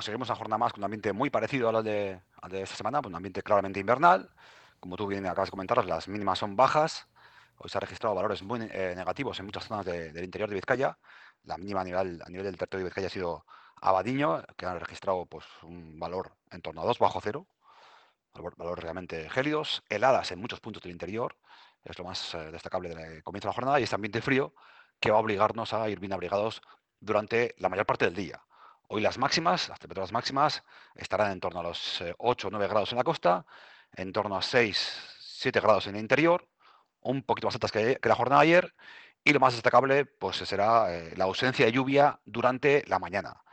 Seguimos una jornada más con un ambiente muy parecido al de, esta semana, pues un ambiente claramente invernal. Como tú bien acabas de comentaros, las mínimas son bajas. Hoy se han registrado valores muy eh, negativos en muchas zonas de- del interior de Vizcaya. La mínima a nivel, del territorio de Vizcaya ha sido Abadiño, que han registrado pues, un valor en torno a 2 bajo cero. Valor- valores realmente gélidos. Heladas en muchos puntos del interior. Es lo más eh, destacable del comienzo de la jornada. Y este ambiente frío que va a obligarnos a ir bien abrigados durante la mayor parte del día. Hoy las máximas, las temperaturas máximas, estarán en torno a los 8 o 9 grados en la costa, en torno a 6, 7 grados en el interior, un poquito más altas que, la jornada de ayer, y lo más destacable pues será eh, la ausencia de lluvia durante la mañana.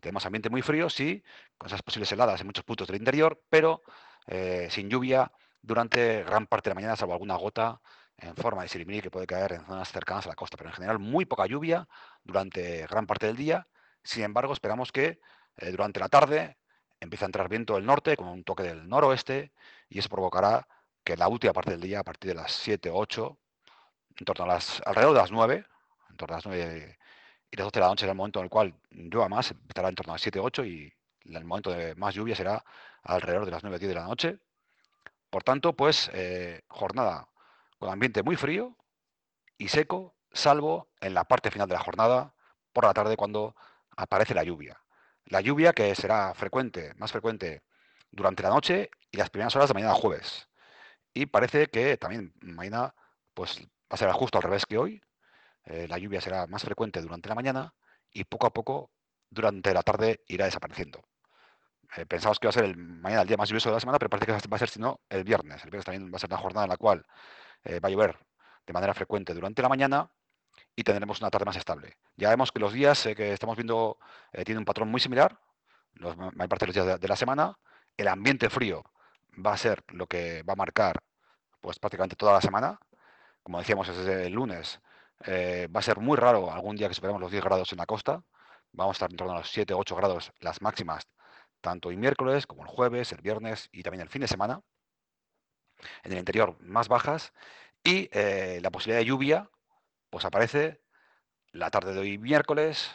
Tenemos ambiente muy frío, sí, con esas posibles heladas en muchos puntos del interior, pero eh, sin lluvia durante gran parte de la mañana, salvo alguna gota en forma de sirimiri que puede caer en zonas cercanas a la costa, pero en general muy poca lluvia durante gran parte del día. Sin embargo, esperamos que eh, durante la tarde empiece a entrar viento del norte con un toque del noroeste y eso provocará que la última parte del día, a partir de las 7 o 8, en torno a las, alrededor de las 9, en torno a las 9 y las 12 de la noche será el momento en el cual llueva más, estará en torno a las 7 o 8 y el momento de más lluvia será alrededor de las 9 o 10 de la noche. Por tanto, pues eh, jornada con ambiente muy frío y seco, salvo en la parte final de la jornada, por la tarde cuando aparece la lluvia. La lluvia que será frecuente, más frecuente durante la noche y las primeras horas de mañana jueves. Y parece que también mañana pues, va a ser justo al revés que hoy. Eh, la lluvia será más frecuente durante la mañana y poco a poco durante la tarde irá desapareciendo. Eh, pensamos que va a ser el, mañana el día más lluvioso de la semana, pero parece que va a ser, si no, el viernes. El viernes también va a ser una jornada en la cual eh, va a llover de manera frecuente durante la mañana y tendremos una tarde más estable. Ya vemos que los días eh, que estamos viendo eh, tienen un patrón muy similar, ma- mayor parte de los días de, de la semana. El ambiente frío va a ser lo que va a marcar pues prácticamente toda la semana. Como decíamos, desde el lunes eh, va a ser muy raro algún día que superemos los 10 grados en la costa. Vamos a estar en torno a los 7 o 8 grados las máximas, tanto el miércoles como el jueves, el viernes y también el fin de semana. En el interior más bajas. Y eh, la posibilidad de lluvia, pues aparece la tarde de hoy miércoles,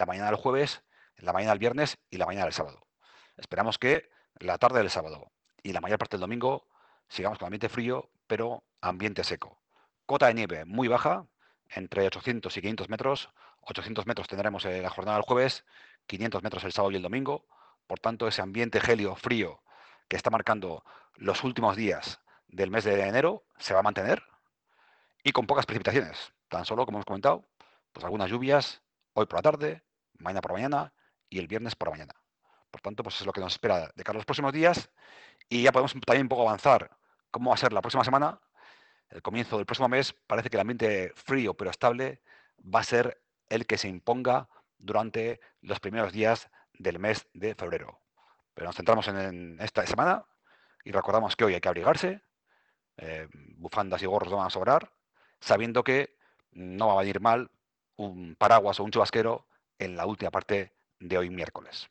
la mañana del jueves, la mañana del viernes y la mañana del sábado. Esperamos que la tarde del sábado y la mayor parte del domingo sigamos con ambiente frío, pero ambiente seco. Cota de nieve muy baja, entre 800 y 500 metros. 800 metros tendremos en la jornada del jueves, 500 metros el sábado y el domingo. Por tanto, ese ambiente gélido, frío, que está marcando los últimos días del mes de enero, se va a mantener y con pocas precipitaciones. Tan solo, como hemos comentado, pues algunas lluvias hoy por la tarde, mañana por la mañana y el viernes por la mañana. Por tanto, pues es lo que nos espera de cara a los próximos días y ya podemos también un poco avanzar cómo va a ser la próxima semana. El comienzo del próximo mes parece que el ambiente frío pero estable va a ser el que se imponga durante los primeros días del mes de febrero. Pero nos centramos en, esta semana y recordamos que hoy hay que abrigarse, eh, bufandas y gorros no van a sobrar, sabiendo que no va a venir mal un paraguas o un chubasquero en la última parte de hoy miércoles.